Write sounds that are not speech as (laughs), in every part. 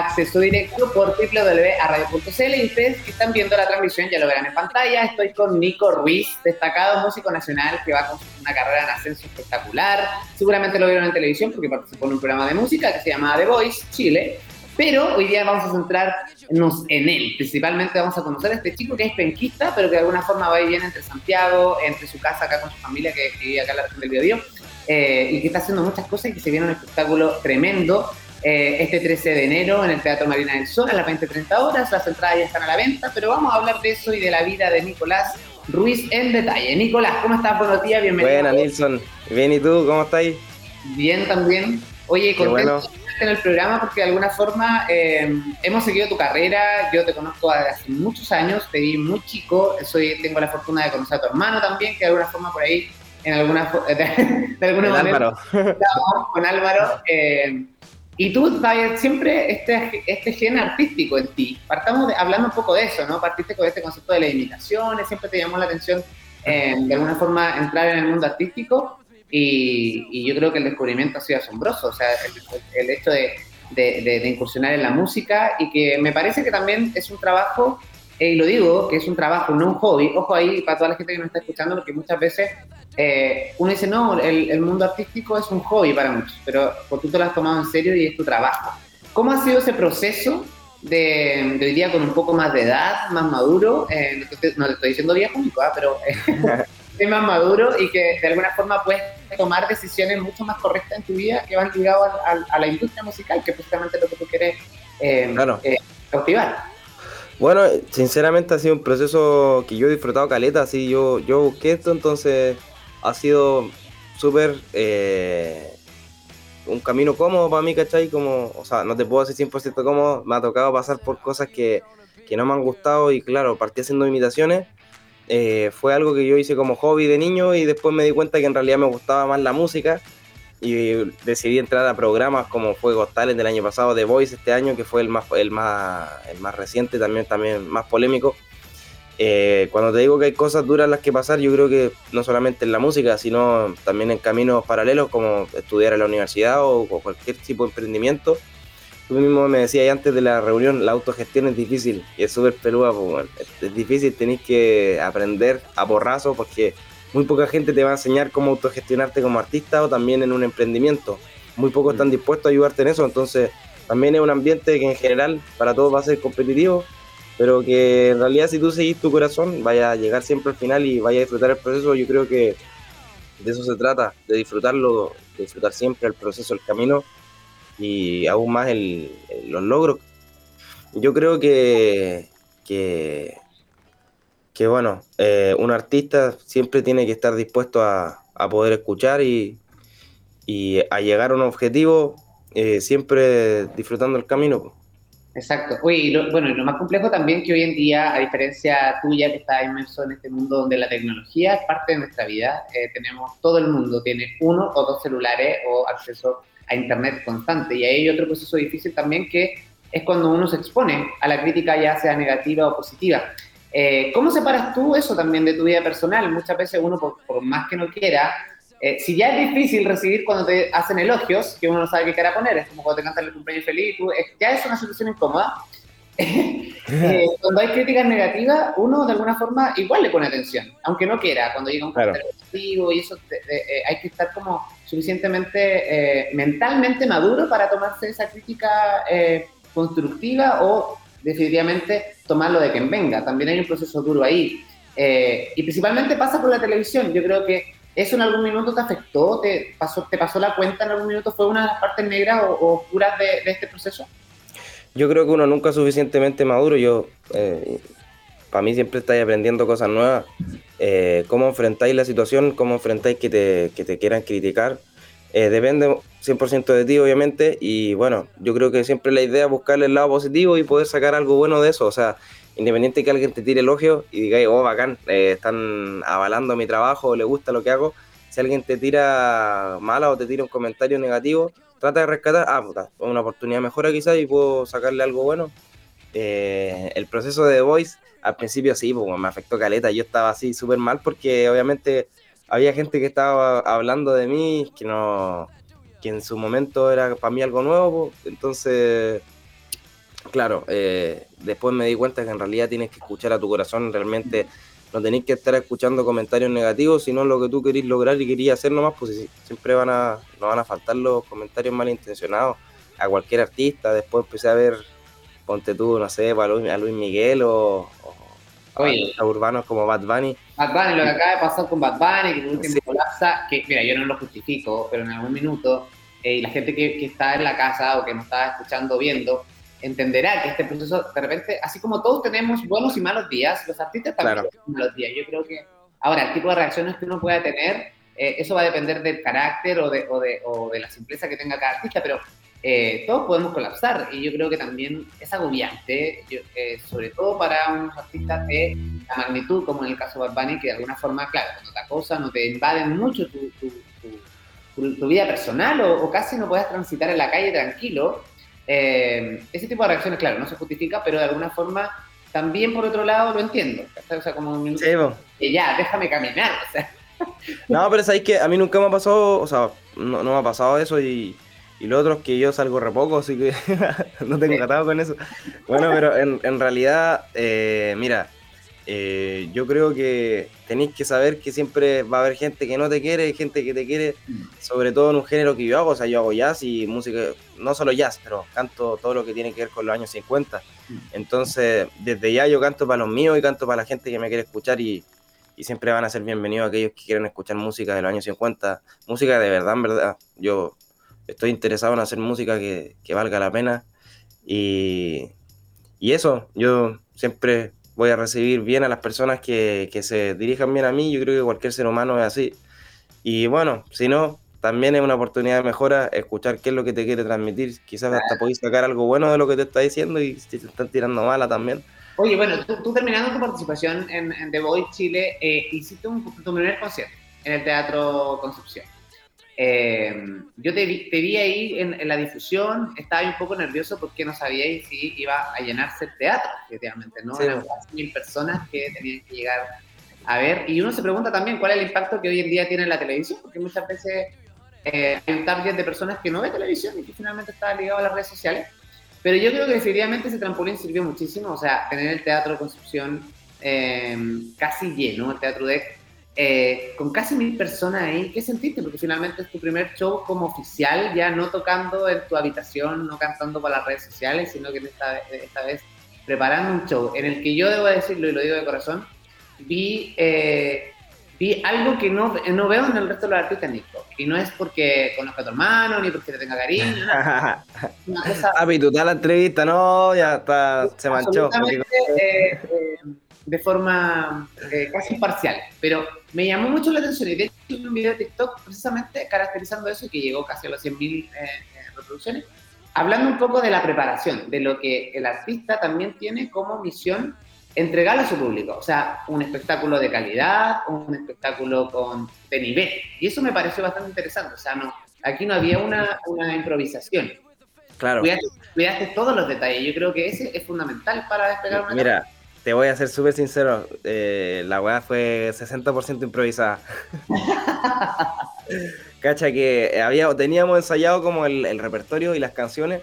acceso directo por www.radio.cl y ustedes que están viendo la transmisión ya lo verán en pantalla. Estoy con Nico Ruiz, destacado músico nacional que va con una carrera en ascenso espectacular. Seguramente lo vieron en televisión porque participó en un programa de música que se llama The Voice Chile. Pero hoy día vamos a centrarnos en él. Principalmente vamos a conocer a este chico que es penquista, pero que de alguna forma va y viene entre Santiago, entre su casa acá con su familia que, vive acá en la región del Biobío, eh, y que está haciendo muchas cosas y que se viene un espectáculo tremendo eh, este 13 de enero en el Teatro Marina del Sol a las 20-30 horas. Las entradas ya están a la venta, pero vamos a hablar de eso y de la vida de Nicolás Ruiz en detalle. Nicolás, ¿cómo estás? Buenos días, bienvenido. Buena, Nilsson. Bien, ¿y tú? ¿Cómo estáis? Bien, también. Oye, contento en el programa porque de alguna forma eh, hemos seguido tu carrera. Yo te conozco desde hace muchos años, te vi muy chico. Soy, tengo la fortuna de conocer a tu hermano también, que de alguna forma por ahí, en alguna, (laughs) de, de alguna manera, Álvaro. (laughs) con Álvaro. Eh, y tú siempre este, este gen artístico en ti. Partamos hablando un poco de eso, ¿no? Partiste con este concepto de las imitaciones, siempre te llamó la atención eh, de alguna forma entrar en el mundo artístico y, yo creo que el descubrimiento ha sido asombroso, o sea, el, hecho de, de, incursionar en la música y que me parece que también es un trabajo, y lo digo, que es un trabajo, no un hobby. Ojo ahí para toda la gente que nos está escuchando, porque muchas veces eh, uno dice, no, el, mundo artístico es un hobby para muchos, pero tú te lo has tomado en serio y es tu trabajo. ¿Cómo ha sido ese proceso de, hoy día con un poco más de edad, más maduro? Eh, no, te, estoy diciendo viejo, ¿ah? pero (laughs) es más maduro y que de alguna forma puedes tomar decisiones mucho más correctas en tu vida que van ligadas a, la industria musical, que es justamente lo que tú quieres eh, eh cautivar. Bueno, sinceramente ha sido un proceso que yo he disfrutado caleta, así yo, yo busqué esto, entonces ha sido súper eh, un camino cómodo para mí, ¿cachai? Como, o sea, no te puedo decir 100% cómodo, me ha tocado pasar por cosas que, que no me han gustado y claro, partí haciendo imitaciones. Eh, fue algo que yo hice como hobby de niño y después me di cuenta que en realidad me gustaba más la música y decidí entrar a programas como fue Got del año pasado, The Voice este año, que fue el más, el más, el más reciente, también, también más polémico. Eh, cuando te digo que hay cosas duras las que pasar, yo creo que no solamente en la música, sino también en caminos paralelos como estudiar en la universidad o, cualquier tipo de emprendimiento. Tú mismo me decías antes de la reunión, la autogestión es difícil y es súper peluda. Pues, es, difícil, tenéis que aprender a porrazo porque muy poca gente te va a enseñar cómo autogestionarte como artista o también en un emprendimiento. Muy pocos están mm. dispuestos a ayudarte en eso, entonces también es un ambiente que en general para todos va a ser competitivo pero que en realidad si tú seguís tu corazón, vaya a llegar siempre al final y vaya a disfrutar el proceso, yo creo que de eso se trata, de disfrutarlo, de disfrutar siempre el proceso, el camino y aún más el, los logros. Yo creo que, que, que bueno, eh, un artista siempre tiene que estar dispuesto a, a poder escuchar y, y, a llegar a un objetivo, eh, siempre disfrutando el camino. Exacto. Oye, y lo, bueno, y lo más complejo también que hoy en día, a diferencia tuya que está inmerso en este mundo donde la tecnología es parte de nuestra vida, eh, tenemos, todo el mundo tiene uno o dos celulares o acceso a Internet constante. Y hay otro proceso difícil también que es cuando uno se expone a la crítica, ya sea negativa o positiva. Eh, ¿Cómo separas tú eso también de tu vida personal? Muchas veces uno, por más que no quiera, eh, si ya es difícil recibir cuando te hacen elogios, que uno no sabe qué cara poner, es como cuando te cantan el cumpleaños feliz, tú, ya es una situación incómoda. (laughs) Eh, (laughs) cuando hay críticas negativas, uno de alguna forma igual le pone atención, aunque no quiera, cuando llega un comentario negativo y eso, eh, hay que estar como suficientemente mentalmente maduro para tomarse esa crítica constructiva o definitivamente tomarlo de quien venga. También hay un proceso duro ahí. y principalmente pasa por la televisión. Yo creo que ¿Eso en algún minuto te afectó? ¿Te pasó, te pasó la cuenta en algún minuto? ¿Fue una de las partes negras o, oscuras de, este proceso? Yo creo que uno nunca es suficientemente maduro. Yo, eh, para mí, siempre estáis aprendiendo cosas nuevas. Eh, cómo enfrentáis la situación, cómo enfrentáis que te, que te quieran criticar. Eh, depende 100% de ti, obviamente, y bueno, yo creo que siempre la idea es buscarle el lado positivo y poder sacar algo bueno de eso, o sea, independiente que alguien te tire elogio y diga, oh, bacán, eh, están avalando mi trabajo, le gusta lo que hago, si alguien te tira mala o te tira un comentario negativo, trata de rescatar, ah, puta, una oportunidad mejora quizás y puedo sacarle algo bueno. Eh, el proceso de The Voice, al principio sí, pues, me afectó caleta, yo estaba así súper mal porque obviamente había gente que estaba hablando de mí, que no que en su momento era para mí algo nuevo, pues, entonces, claro, eh, después me di cuenta que en realidad tienes que escuchar a tu corazón, realmente no tenéis que estar escuchando comentarios negativos, sino lo que tú querís lograr y querías hacer nomás, pues siempre van a, no van a faltar los comentarios malintencionados. A cualquier artista, después empecé a ver, ponte tú, no sé, a Luis, a Luis Miguel o, a urbanos como Bad Bunny. Bad Bunny, lo que acaba de pasar con Bad Bunny, que por último colapsa, que mira, yo no lo justifico, pero en algún minuto, eh, y la gente que, que, está en la casa o que nos está escuchando, viendo, entenderá que este proceso, de repente, así como todos tenemos buenos y malos días, los artistas también tienen malos días. Yo creo que, ahora, el tipo de reacciones que uno pueda tener, eh, eso va a depender del carácter o de, o, de, o de la simpleza que tenga cada artista, pero eh, todos podemos colapsar y yo creo que también es agobiante, eh, sobre todo para unos artistas de la magnitud, como en el caso de Bad Bunny, que de alguna forma, claro, no te acosan, no te invaden mucho tu, tu, vida personal o, casi no puedes transitar en la calle tranquilo. Eh, ese tipo de reacciones, claro, no se justifica, pero de alguna forma también por otro lado lo entiendo. O sea, como un que ya, déjame caminar. O sea. (laughs) No, pero sabéis que a mí nunca me ha pasado, o sea, no, no me ha pasado eso y y lo otro es que yo salgo re poco, así que (laughs) no tengo tratado con eso. Bueno, pero en, en realidad, eh, mira, eh, yo creo que tenéis que saber que siempre va a haber gente que no te quiere, gente que te quiere, mm. sobre todo en un género que yo hago. O sea, yo hago jazz y música, no solo jazz, pero canto todo lo que tiene que ver con los años 50. Mm. Entonces, desde ya yo canto para los míos y canto para la gente que me quiere escuchar y, y siempre van a ser bienvenidos aquellos que quieren escuchar música de los años 50. Música de verdad, en verdad. Yo estoy interesado en hacer música que, valga la pena. Y, eso, yo siempre voy a recibir bien a las personas que, se dirijan bien a mí. Yo creo que cualquier ser humano es así. Y bueno, si no, también es una oportunidad de mejora escuchar qué es lo que te quiere transmitir. Quizás hasta podéis sacar algo bueno de lo que te está diciendo y si te están tirando mala también. Oye, bueno, tú, terminando tu participación en, The Voice Chile, eh, hiciste un, tu primer concierto en el Teatro Concepción. Eh, yo te vi, te vi ahí en, la difusión, estaba un poco nervioso porque no sabía si iba a llenarse el teatro, efectivamente, ¿no? Eran mil personas que tenían que llegar a ver. Y uno se pregunta también cuál es el impacto que hoy en día tiene la televisión, porque muchas veces eh, hay un target de personas que no ve televisión y que finalmente está ligado a las redes sociales. Pero yo creo que definitivamente ese trampolín sirvió muchísimo, o sea, tener el Teatro de Construcción eh, casi lleno, el Teatro de eh, con casi mil personas ahí, ¿qué sentiste? Porque finalmente es tu primer show como oficial, ya no tocando en tu habitación, no cantando para las redes sociales, sino que esta, esta vez preparando un show en el que yo debo decirlo y lo digo de corazón, vi, eh, vi algo que no, no veo en el resto de los artistas, Nico. Y no es porque conozca a tu hermano, ni porque te tenga cariño. (laughs) Una cosa... Ah, tú la entrevista, no, ya está, se manchó. Eh, de forma casi imparcial, pero me llamó mucho la atención y de hecho un video de TikTok precisamente caracterizando eso y que llegó casi a los 100.000 eh, reproducciones, hablando un poco de la preparación, de lo que el artista también tiene como misión entregar a su público, o sea, un espectáculo de calidad, un espectáculo con, de nivel, y eso me pareció bastante interesante, o sea, no, aquí no había una, una improvisación. Claro. Cuidaste, cuidaste, todos los detalles, yo creo que ese es fundamental para despegar una Mira, te voy a ser súper sincero, eh, la weá fue 60% improvisada. (laughs) Cacha que había, teníamos ensayado como el, repertorio y las canciones,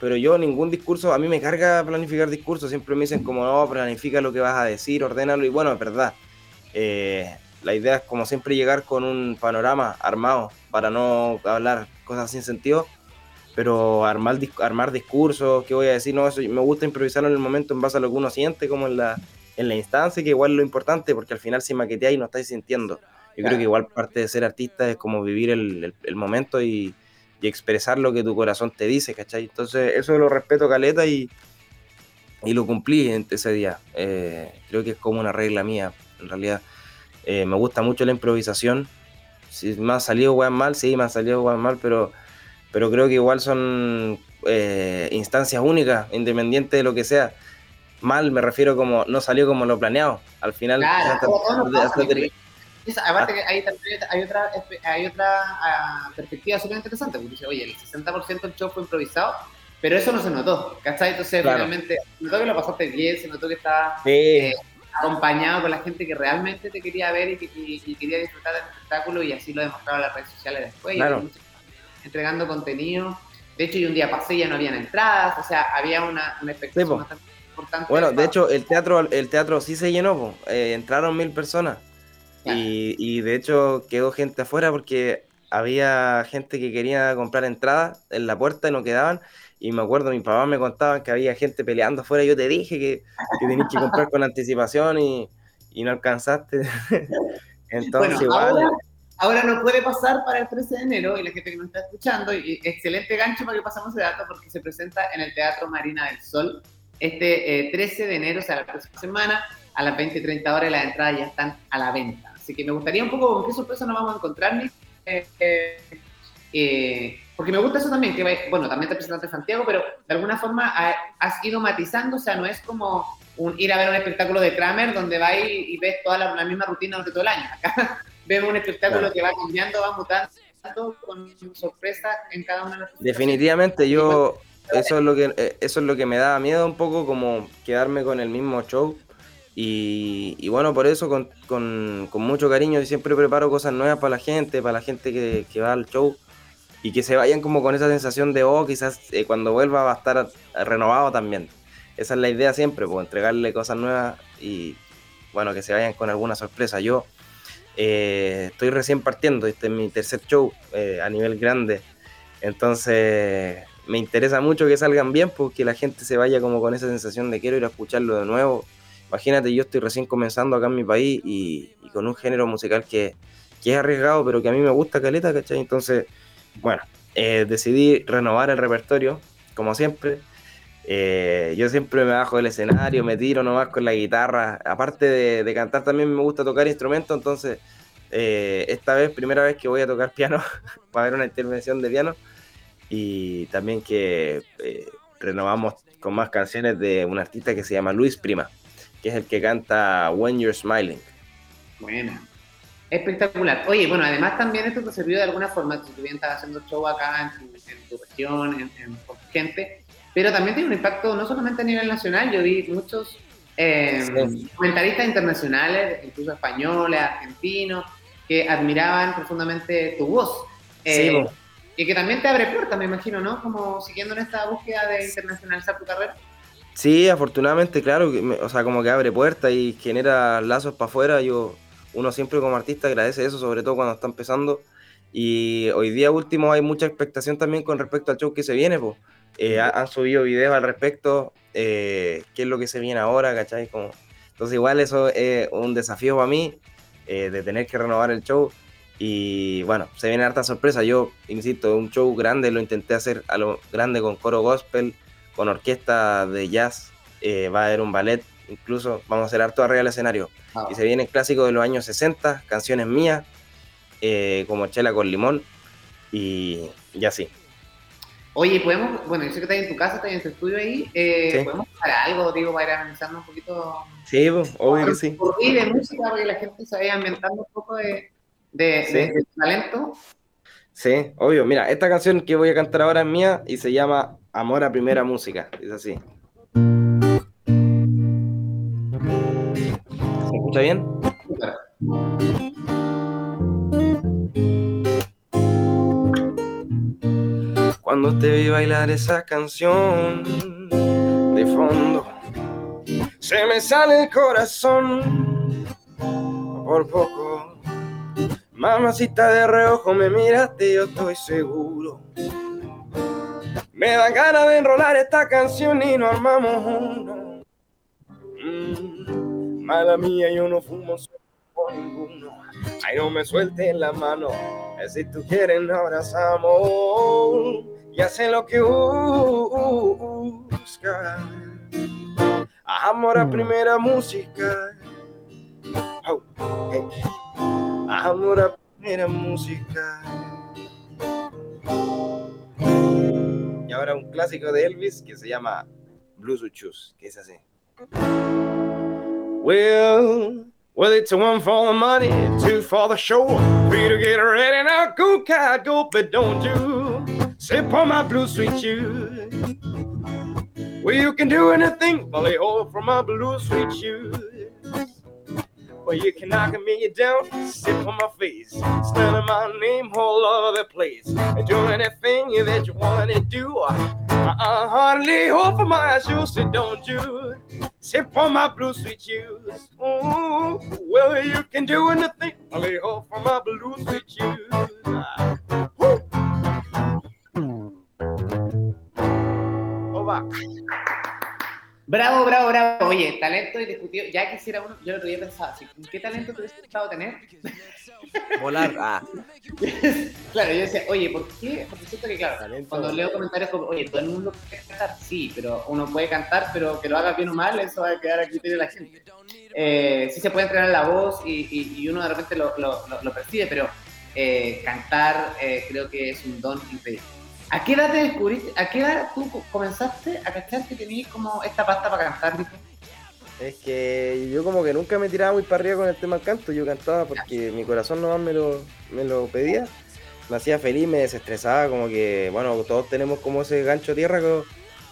pero yo ningún discurso, a mí me carga planificar discursos, siempre me dicen como no, planifica lo que vas a decir, ordénalo, y bueno, es verdad. Eh, la idea es como siempre llegar con un panorama armado para no hablar cosas sin sentido pero armar, armar discursos, ¿qué voy a decir? No, eso me gusta improvisarlo en el momento en base a lo que uno siente, como en la, en la instancia, que igual es lo importante, porque al final si maqueteáis no estáis sintiendo. Yo creo que igual parte de ser artista es como vivir el, el, momento y, y, expresar lo que tu corazón te dice, ¿cachai? Entonces eso lo respeto, Caleta, y, y lo cumplí en ese día. Eh, creo que es como una regla mía, en realidad. Eh, me gusta mucho la improvisación, si me ha salido weón mal, sí, me ha salido weón mal, pero, pero creo que igual son eh, instancias únicas, independiente de lo que sea. Mal me refiero como no salió como lo planeado. Al final, aparte que hay, hay otra, hay otra ah, perspectiva súper interesante, porque dice, oye, el 60% del show fue improvisado, pero eso no se notó, ¿cachai? Entonces, realmente, se notó que lo pasaste bien, se notó que estaba eh, acompañado con la gente que realmente te quería ver y que quería disfrutar del espectáculo, y así lo demostraba las redes sociales después, entregando contenido. De hecho, yo un día pasé y ya no habían entradas, o sea, había una, una expectativa bastante importante. Bueno, de hecho, el teatro, el teatro sí se llenó, eh, entraron mil personas. Y, de hecho quedó gente afuera porque había gente que quería comprar entradas en la puerta y no quedaban. Y me acuerdo, mi papá me contaba que había gente peleando afuera. Yo te dije que, que tenías que comprar con (laughs) anticipación y, y no alcanzaste. (laughs) Entonces, igual. Ahora, no puede pasar para el 13 de enero y la gente que nos está escuchando, y excelente gancho para que pasamos de dato porque se presenta en el Teatro Marina del Sol este 13 eh, de enero, o sea, la próxima semana, a las 20 y 30 horas, las entradas ya están a la venta. Así que me gustaría un poco con qué sorpresa nos vamos a encontrar, eh, eh, eh, porque me gusta eso también, que bueno, también te presentaste Santiago, pero de alguna forma has ido matizando, o sea, no es como ir a ver un espectáculo de Kramer donde va y, ves toda la, misma rutina durante todo el año. (laughs) vemos un espectáculo que va cambiando, va mutando con sorpresa en cada una de las Definitivamente, yo eso es lo que eso es lo que me da miedo un poco como quedarme con el mismo show y, bueno, por eso con, con, mucho cariño y siempre preparo cosas nuevas para la gente, para la gente que, que, va al show y que se vayan como con esa sensación de, oh, quizás eh, cuando vuelva va a estar renovado también. Esa es la idea siempre, pues entregarle cosas nuevas y bueno, que se vayan con alguna sorpresa. Yo eh, estoy recién partiendo, este es mi tercer show eh, a nivel grande, entonces me interesa mucho que salgan bien, porque pues, la gente se vaya como con esa sensación de quiero ir a escucharlo de nuevo Imagínate, yo estoy recién comenzando acá en mi país y, con un género musical que, es arriesgado, pero que a mí me gusta caleta, ¿cachai? Entonces, bueno, eh, decidí renovar el repertorio, como siempre. Eh, yo siempre me bajo del escenario, me tiro nomás con la guitarra. Aparte de, cantar, también me gusta tocar instrumentos, entonces eh, esta vez, primera vez que voy a tocar piano, (laughs) para ver una intervención de piano. Y también que renovamos con más canciones de un artista que se llama Luis Prima que es el que canta When You're Smiling. Buena. Espectacular. Oye, bueno, además también esto te sirvió de alguna forma, si tú bien estás haciendo show acá en tu, región, en, gente, pero también tiene un impacto no solamente a nivel nacional, yo vi muchos eh, comentaristas internacionales, incluso españoles, argentinos, que admiraban profundamente tu voz. Eh, y que también te abre puertas, me imagino, ¿no? Como siguiendo en esta búsqueda de internacionalizar tu carrera. Sí, afortunadamente, claro, o sea, como que abre puertas y genera lazos para afuera. Yo, uno siempre como artista agradece eso, sobre todo cuando está empezando. Y hoy día último hay mucha expectación también con respecto al show que se viene, pues. Han subido videos al respecto, eh, qué es lo que se viene ahora, ¿cachai? Como, entonces igual eso es un desafío para mí, eh, de tener que renovar el show. Y bueno, se viene harta sorpresa. Yo, insisto, un show grande, lo intenté hacer a lo grande con coro gospel, con orquesta de jazz, eh, va a haber un ballet, incluso vamos a hacer harto arriba del escenario. Ah. Y se viene clásico de los años 60, canciones mías, eh, como Chela con Limón, y, ya así. Oye, podemos, bueno, yo sé que estás en tu casa, estás en tu estudio ahí, eh, ¿podemos hacer algo, digo, para ir analizando un poquito? Sí, obvio que sí. de música, para que la gente se vaya ambientando un poco de, de talento. Sí, obvio. Mira, esta canción que voy a cantar ahora es mía y se llama Amor a Primera Música. Es así. ¿Se escucha bien? Cuando te vi bailar esa canción de fondo, se me sale el corazón por poco Mamacita de reojo me miraste, yo estoy seguro. Me dan ganas de enrolar esta canción y no armamos uno. Mm, mala mía, yo no fumo con ninguno. Ay, no me sueltes la mano. Si tú quieres, nos abrazamos. Y hace lo que busca. Amor a mm. primera música. Oh, Amor a Era música. Y ahora un clásico de Elvis que se llama Blues with Shoes, que es así. Well, well, it's one for the money, two for the show. Three to get ready now, go cat, go, but don't you sip on my blue sweet shoes. Well, you can do anything, Molly, all from my blue sweet shoes. Well, you can knock me down, sit on my face, spelling my name all over the place, and do anything that you want to do. I hardly hope for my shoes, so don't you sip on my blue sweet shoes. Oh, well, you can do anything, lay off for my blue sweet shoes. Bravo, bravo, bravo. Oye, talento indiscutible. Ya quisiera uno, yo lo había pensado, ¿qué talento te hubiese gustado tener? (laughs) Volar. Ah. (laughs) claro, yo decía, oye, ¿por qué? Porque siento que, claro, cuando leo comentarios como, oye, todo el mundo puede cantar, sí, pero uno puede cantar, pero que lo haga bien o mal, eso va a quedar a criterio de la gente. Eh, sí se puede entrenar la voz y, y, uno de repente lo, lo, lo, percibe, pero eh, cantar eh, creo que es un don increíble. ¿A qué edad te descubriste? ¿A qué edad tú comenzaste a cachar que tenías como esta pasta para cantar, Es que yo como que nunca me tiraba muy para arriba con el tema del canto, yo cantaba porque mi corazón nomás me lo, me lo pedía, me hacía feliz, me desestresaba, como que, bueno, todos tenemos como ese gancho tierra que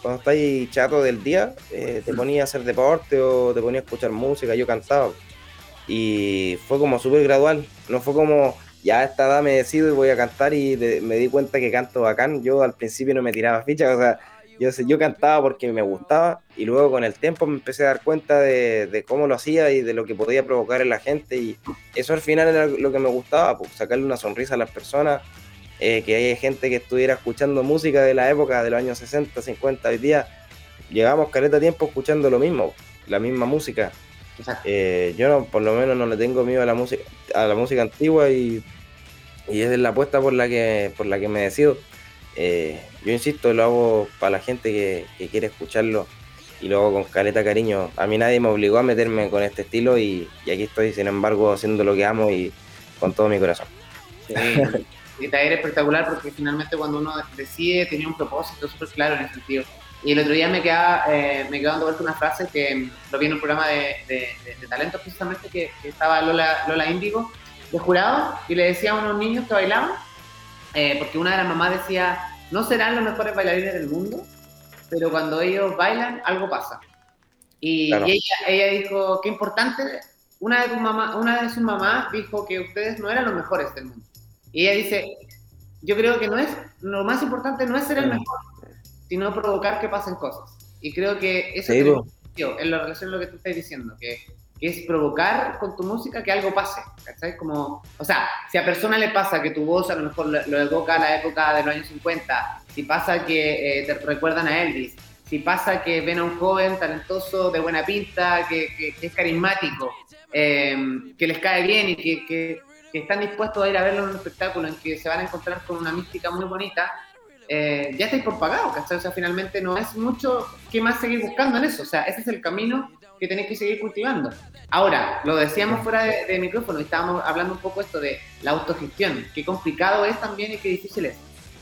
cuando estáis chato del día, eh, te ponía a hacer deporte o te ponía a escuchar música, yo cantaba. Y fue como súper gradual, no fue como, ya a esta edad me decido y voy a cantar y me di cuenta que canto bacán. Yo al principio no me tiraba fichas, o sea, yo, yo cantaba porque me gustaba y luego con el tiempo me empecé a dar cuenta de, cómo lo hacía y de lo que podía provocar en la gente y eso al final era lo que me gustaba, pues, sacarle una sonrisa a las personas, eh, que haya gente que estuviera escuchando música de la época de los años 60, 50, hoy día llevamos careta tiempo escuchando lo mismo, la misma música eh, yo no, por lo menos no le tengo miedo a la música, a la música antigua y, y es la apuesta por la que, por la que me decido. Eh, yo insisto, lo hago para la gente que, quiere escucharlo y lo hago con caleta cariño. A mí nadie me obligó a meterme con este estilo y, aquí estoy, sin embargo, haciendo lo que amo y con todo mi corazón. Sí, y taller espectacular porque finalmente cuando uno decide tenía un propósito súper claro en ese sentido. Y el otro día me quedaba, eh, me quedaba dando vuelta una frase que lo vi en un programa de, de, talento precisamente que, estaba Lola, Lola Índigo de jurado y le decía a unos niños que bailaban, eh, porque una de las mamás decía, no serán los mejores bailarines del mundo, pero cuando ellos bailan algo pasa. Y, ella, ella, dijo, qué importante, una de, tus mamá, una de sus mamás dijo que ustedes no eran los mejores del mundo. Y ella dice, yo creo que no es, lo más importante no es ser el mejor, sino provocar que pasen cosas. Y creo que eso es en la relación a lo que tú estás diciendo, que, es provocar con tu música que algo pase, ¿cachai? Como, o sea, si a persona le pasa que tu voz a lo mejor lo, evoca a la época de los años 50, si pasa que eh, te recuerdan a Elvis, si pasa que ven a un joven talentoso, de buena pinta, que, es carismático, eh, que les cae bien y que, que, están dispuestos a ir a verlo en un espectáculo en que se van a encontrar con una mística muy bonita, eh, ya estáis por pagado, ¿cachai? O sea, finalmente no es mucho que más seguir buscando en eso. O sea, ese es el camino que tenéis que seguir cultivando. Ahora, lo decíamos fuera de, micrófono y estábamos hablando un poco esto de la autogestión, qué complicado es también y qué difícil es.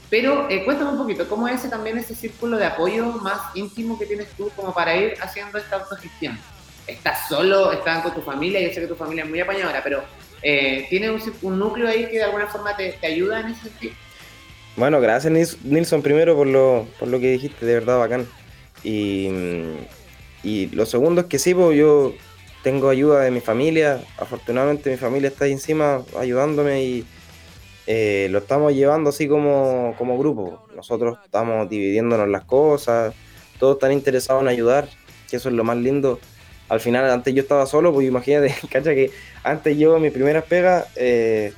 Pero eh, cuéntame un poquito, ¿cómo es ese, también ese círculo de apoyo más íntimo que tienes tú como para ir haciendo esta autogestión? ¿Estás solo? ¿Estás con tu familia? Yo sé que tu familia es muy apañadora, pero eh, ¿tienes un, núcleo ahí que de alguna forma te, te ayuda en ese sentido? Bueno, gracias Nilson primero por lo, por lo que dijiste, de verdad bacán. Y, y lo segundo es que sí, pues yo tengo ayuda de mi familia, afortunadamente mi familia está ahí encima ayudándome y eh, lo estamos llevando así como, como grupo. Nosotros estamos dividiéndonos las cosas, todos están interesados en ayudar, que eso es lo más lindo. Al final, antes yo estaba solo, pues imagínate, (laughs) cacha que antes yo, mis primeras pegas, eh,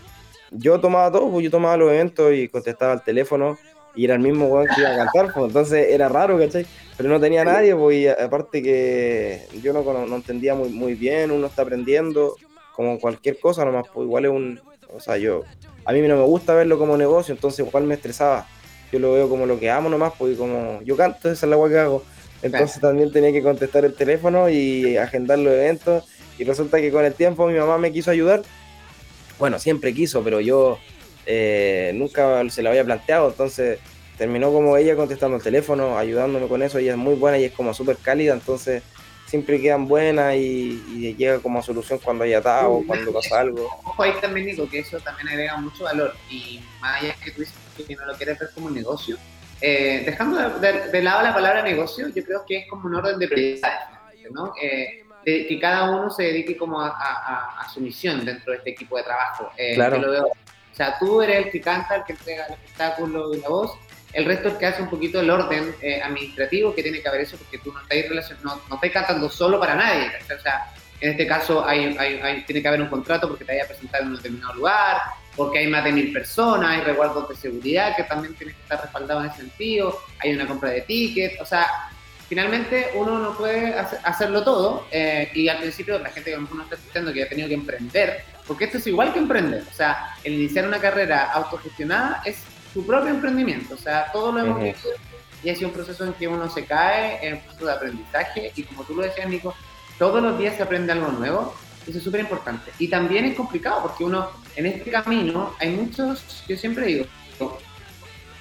yo tomaba todo, pues yo tomaba los eventos y contestaba al teléfono y era el mismo weón que iba a cantar, pues entonces era raro, ¿cachai? Pero no tenía nadie, pues y aparte que yo no, no entendía muy, muy bien, uno está aprendiendo, como cualquier cosa nomás, pues igual es un, o sea, yo, a mí no me gusta verlo como negocio, entonces igual me estresaba, yo lo veo como lo que amo nomás, pues como yo canto, esa es la agua que hago, entonces también tenía que contestar el teléfono y agendar los eventos, y resulta que con el tiempo mi mamá me quiso ayudar, bueno, siempre quiso, pero yo eh, nunca se lo había planteado, entonces terminó como ella contestando el teléfono, ayudándome con eso, ella es muy buena y es como súper cálida, entonces siempre quedan buenas y, llega como solución cuando hay atado o cuando pasa algo. (laughs) Ojo ahí también digo que eso también agrega mucho valor y más allá que tú dices que no lo quieres ver como un negocio, eh, dejando de, lado la palabra negocio, yo creo que es como un orden de prioridades, ¿no? Eh, que cada uno se dedique como a, su misión dentro de este equipo de trabajo. Eh, claro. o sea, tú eres el que canta, el que entrega el espectáculo y la voz, el resto es que hace un poquito el orden eh, administrativo que tiene que haber eso, porque tú no estás, no, no estás cantando solo para nadie. O sea, en este caso hay, hay, tiene que haber un contrato porque te haya presentado en un determinado lugar, porque hay más de mil personas, hay resguardos de seguridad que también tienen que estar respaldados en ese sentido, hay una compra de tickets, o sea, finalmente uno no puede hacerlo todo eh, y al principio la gente que a lo mejor no está escuchando que ha tenido que emprender, porque esto es igual que emprender, o sea, el iniciar una carrera autogestionada es su propio emprendimiento. O sea, todo lo hemos visto y ha sido un proceso en que uno se cae, en un proceso de aprendizaje y como tú lo decías, Nico, todos los días se aprende algo nuevo. Eso es súper importante. Y también es complicado porque uno, en este camino, hay muchos, yo siempre digo,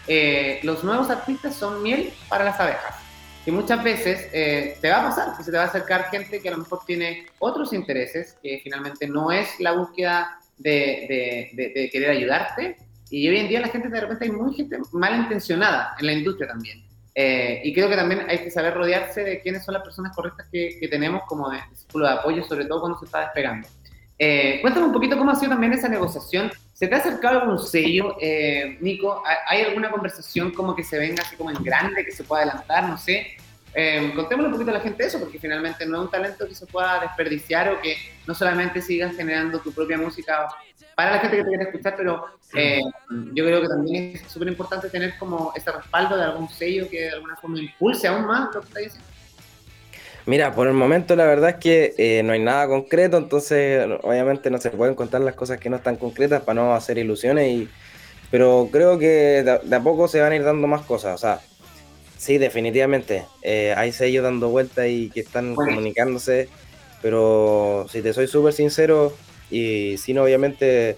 eh, los nuevos artistas son miel para las abejas. Y muchas veces eh, te va a pasar que se te va a acercar gente que a lo mejor tiene otros intereses, que finalmente no es la búsqueda de, querer ayudarte, y hoy en día la gente de repente hay muy gente malintencionada en la industria también. Eh, y creo que también hay que saber rodearse de quiénes son las personas correctas que, que tenemos como de, círculo de apoyo, sobre todo cuando se está despegando. Eh, cuéntame un poquito cómo ha sido también esa negociación. ¿Se te ha acercado algún sello, eh, Nico? ¿Hay alguna conversación como que se venga así como en grande, que se pueda adelantar? No sé. Eh, contémosle un poquito a la gente eso, porque finalmente no es un talento que se pueda desperdiciar o que no solamente sigas generando tu propia música para la gente que te quiere escuchar, pero eh, yo creo que también es súper importante tener como ese respaldo de algún sello que de alguna forma impulse aún más lo que está diciendo. Mira, por el momento la verdad es que eh, no hay nada concreto, entonces obviamente no se pueden contar las cosas que no están concretas para no hacer ilusiones, y, pero creo que de, a poco se van a ir dando más cosas. O sea, sí, definitivamente. Eh, hay sellos dando vueltas y que están comunicándose, pero si te soy súper sincero, y sin obviamente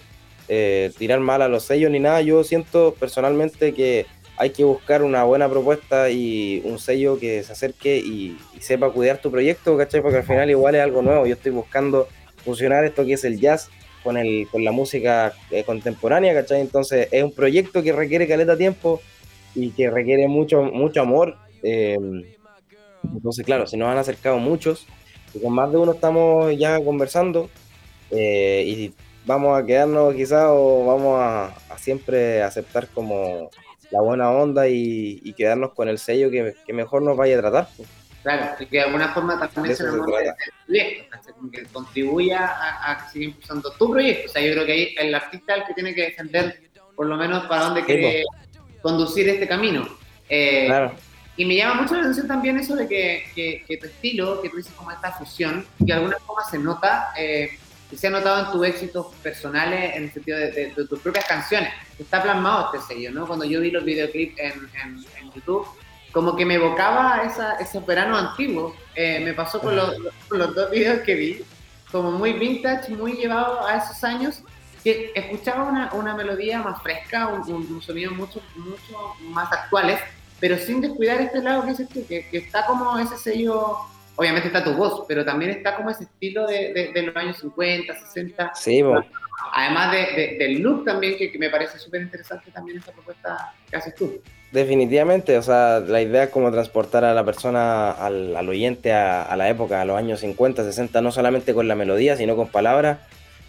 eh, tirar mal a los sellos ni nada, yo siento personalmente que hay que buscar una buena propuesta y un sello que se acerque y, sepa cuidar tu proyecto, ¿cachai? Porque al final igual es algo nuevo, yo estoy buscando funcionar esto que es el jazz con, el, con la música eh, contemporánea, ¿cachai? Entonces es un proyecto que requiere caleta tiempo y que requiere mucho, mucho amor. Eh, entonces, claro, se nos han acercado muchos y con más de uno estamos ya conversando eh, y vamos a quedarnos quizás o vamos a, siempre aceptar como la buena onda y, quedarnos con el sello que, mejor nos vaya a tratar. Pues. Claro, y que de alguna forma también se, nos que contribuya a, que siga impulsando tu proyecto. O sea, yo creo que ahí el artista es el que tiene que defender por lo menos para dónde quiere conducir este camino. Eh, claro. Y me llama mucho la atención también eso de que, que, tu estilo, que tú dices como esta fusión, que de alguna forma se nota eh, se ha notado en tus éxitos personales, en el sentido de, tus propias canciones. Está plasmado este sello, ¿no? Cuando yo vi los videoclips en, en, YouTube, como que me evocaba esa, esos veranos antiguos. Eh, me pasó con los, los, dos videos que vi, como muy vintage, muy llevado a esos años, que escuchaba una, una melodía más fresca, un, sonido mucho, mucho más actuales, pero sin descuidar este lado que es este, que, que está como ese sello obviamente está tu voz, pero también está como ese estilo de, de, los años 50, 60. Sí, Además de, del look también, que, me parece súper interesante también esta propuesta que haces tú. Definitivamente, o sea, la idea es como transportar a la persona, al, al oyente a, a, la época, a los años 50, 60, no solamente con la melodía, sino con palabras.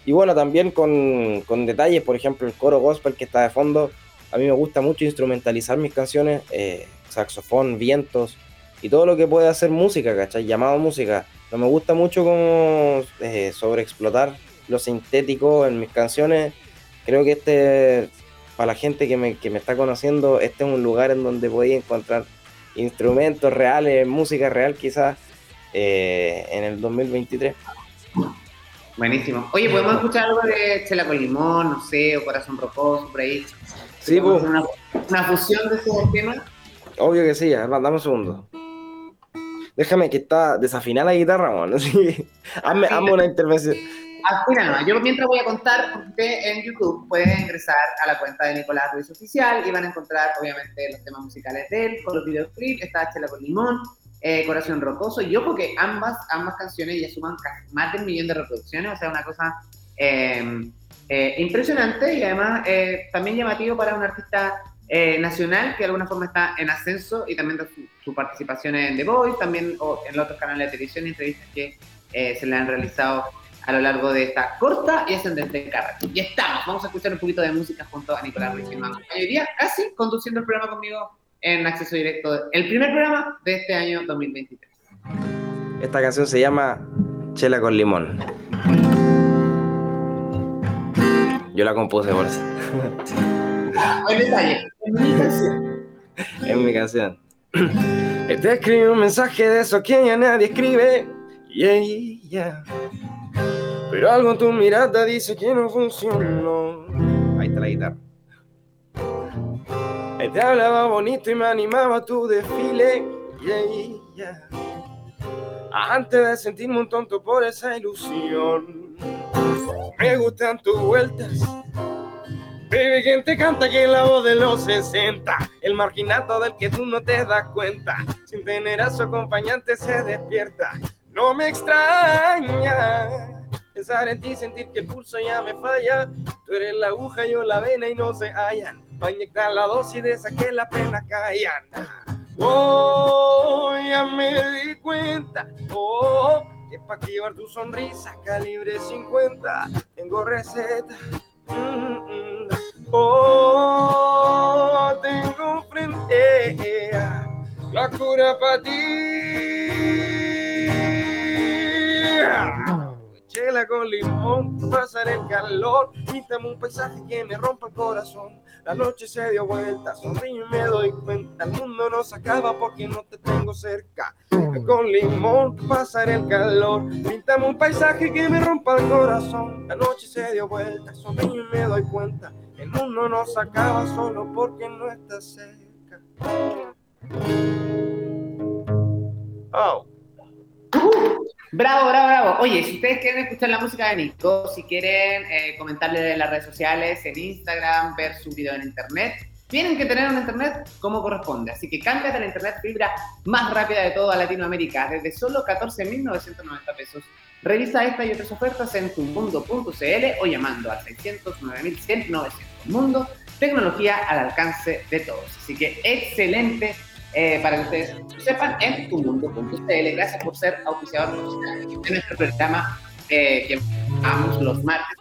Y bueno, también con, con detalles, por ejemplo, el coro gospel que está de fondo. A mí me gusta mucho instrumentalizar mis canciones, eh, saxofón, vientos, y todo lo que puede hacer música, ¿cachai? Llamado música. No me gusta mucho como eh, sobreexplotar lo sintético en mis canciones. Creo que este, para la gente que me, que me está conociendo, este es un lugar en donde podéis encontrar instrumentos reales, música real quizás, eh, en el 2023. Buenísimo. Oye, ¿podemos escuchar algo de Chela con Limón, no sé, o Corazón Rocoso, por ahí? Sí, pues. Una, una, fusión de esos temas. Obvio que sí, dame un segundo. Déjame que está desafinada la guitarra, bueno. hazme, una intervención. no, yo mientras voy a contar, usted en YouTube puede ingresar a la cuenta de Nicolás Ruiz Oficial y van a encontrar, obviamente, los temas musicales de él, con los videoclips, está Chela con Limón, eh, Corazón Rocoso, y ojo que ambas, ambas canciones ya suman más de un millón de reproducciones, o sea, una cosa em, eh, impresionante y además eh, también llamativo para un artista nacional que de alguna forma está en ascenso y también su, participación en The Voice, también o en otros canales de televisión y entrevistas que se le han realizado a lo largo de esta corta y ascendente carrera. Y estamos, vamos a escuchar un poquito de música junto a Nicolás Ruiz, hoy día casi conduciendo el programa conmigo en acceso directo, el primer programa de este año 2023. Esta canción se llama Chela con limón. Yo la compuse por. (laughs) Buen detalle, en mi canción. Te escribe un mensaje de eso que ya nadie escribe. Yeah, yeah. Pero algo en tu mirada dice que no funcionó. Ahí está la guitarra. te hablaba bonito y me animaba a tu desfile. Antes de sentirme un tonto por esa ilusión. Me gustan tus vueltas. Baby, quien te canta que la voz de los 60, el marginato del que tú no te das cuenta, sin tener a su acompañante se despierta. No me extraña Pensar en ti, sentir que el pulso ya me falla. Tú eres la aguja, yo la vena y no se hallan. Pa' inyectar la dosis de esa que la pena callan. Oh, ya me di cuenta. Oh, que pa' activar tu sonrisa, calibre 50. Tengo receta. Oh, tengo frente la cura para ti chela con limón, pasar el calor, píntame un paisaje que me rompa el corazón. La noche se dio vuelta, sonrío y me doy cuenta, el mundo no se acaba porque no te tengo cerca. Con limón, pasar el calor, píntame un paisaje que me rompa el corazón. La noche se dio vuelta, sonrío y me doy cuenta, el mundo no se acaba solo porque no estás cerca. Oh. Bravo, bravo, bravo. Oye, si ustedes quieren escuchar la música de Nico, si quieren eh, comentarle en las redes sociales, en Instagram, ver su video en internet, tienen que tener un internet como corresponde. Así que cámbiate la internet fibra más rápida de toda Latinoamérica, desde solo 14.990 pesos. Revisa esta y otras ofertas en tumundo.cl o llamando al 609.100 Mundo, tecnología al alcance de todos. Así que excelente eh, para que ustedes sepan, en tumundo.cl. Gracias por ser auspiciador de nuestro programa eh, que vamos los martes,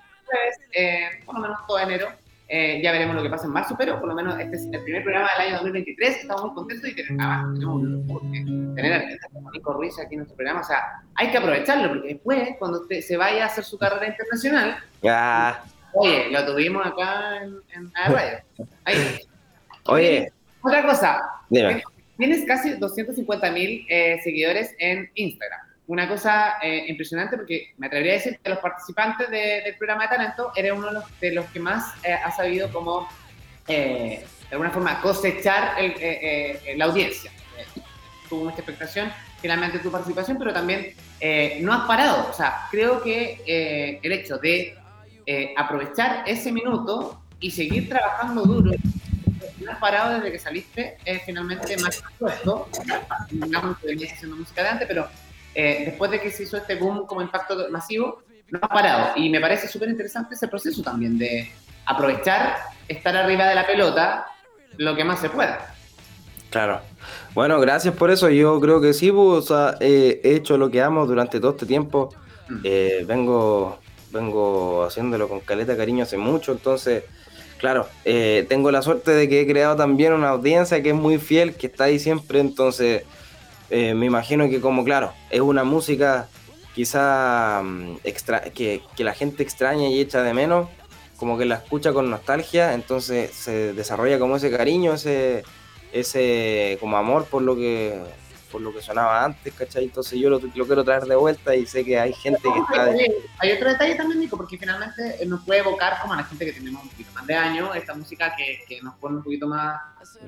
eh, por lo menos todo enero. Ya veremos lo que pasa en marzo, pero por lo menos este es el primer programa del año 2023. Estamos muy contentos y tenemos, ah, tenemos un tener artistas como Nico Ruiz aquí en nuestro programa. O sea, hay que aprovecharlo porque después, cuando usted se vaya a hacer su carrera internacional, ya. oye, lo tuvimos acá en, en la radio. Ahí. Oye. Otra cosa. Dime. Tienes casi 250 mil eh, seguidores en Instagram. Una cosa eh, impresionante porque me atrevería a decir que los participantes del programa de talento eres uno de los, que más eh, ha sabido como, de alguna forma, cosechar la audiencia. tuvo mucha expectación finalmente tu participación, pero también no has parado. O sea, creo que el hecho de aprovechar ese minuto y seguir trabajando duro no has parado desde que saliste, es finalmente más puesto, digamos que venías haciendo música de antes, pero eh, después de que se hizo este boom como impacto masivo, no has parado. Y me parece súper interesante ese proceso también de aprovechar, estar arriba de la pelota lo que más se pueda. Claro. Bueno, gracias por eso. Yo creo que sí, pues, he hecho lo que amo durante todo este tiempo. Mm. Eh, vengo, vengo haciéndolo con caleta cariño hace mucho, entonces Claro, eh, tengo la suerte de que he creado también una audiencia que es muy fiel, que está ahí siempre, entonces eh, me imagino que como, claro, es una música quizá mm, extra, que, la gente extraña y echa de menos, como que la escucha con nostalgia, entonces se desarrolla como ese cariño, ese, ese como amor por lo que por lo que sonaba antes, ¿cachai? Entonces yo lo, quiero traer de vuelta y sé que hay gente que está... Hay, otro detalle también, Nico, porque finalmente nos puede evocar como a la gente que tenemos un poquito más de años, esta música que, que nos pone un poquito más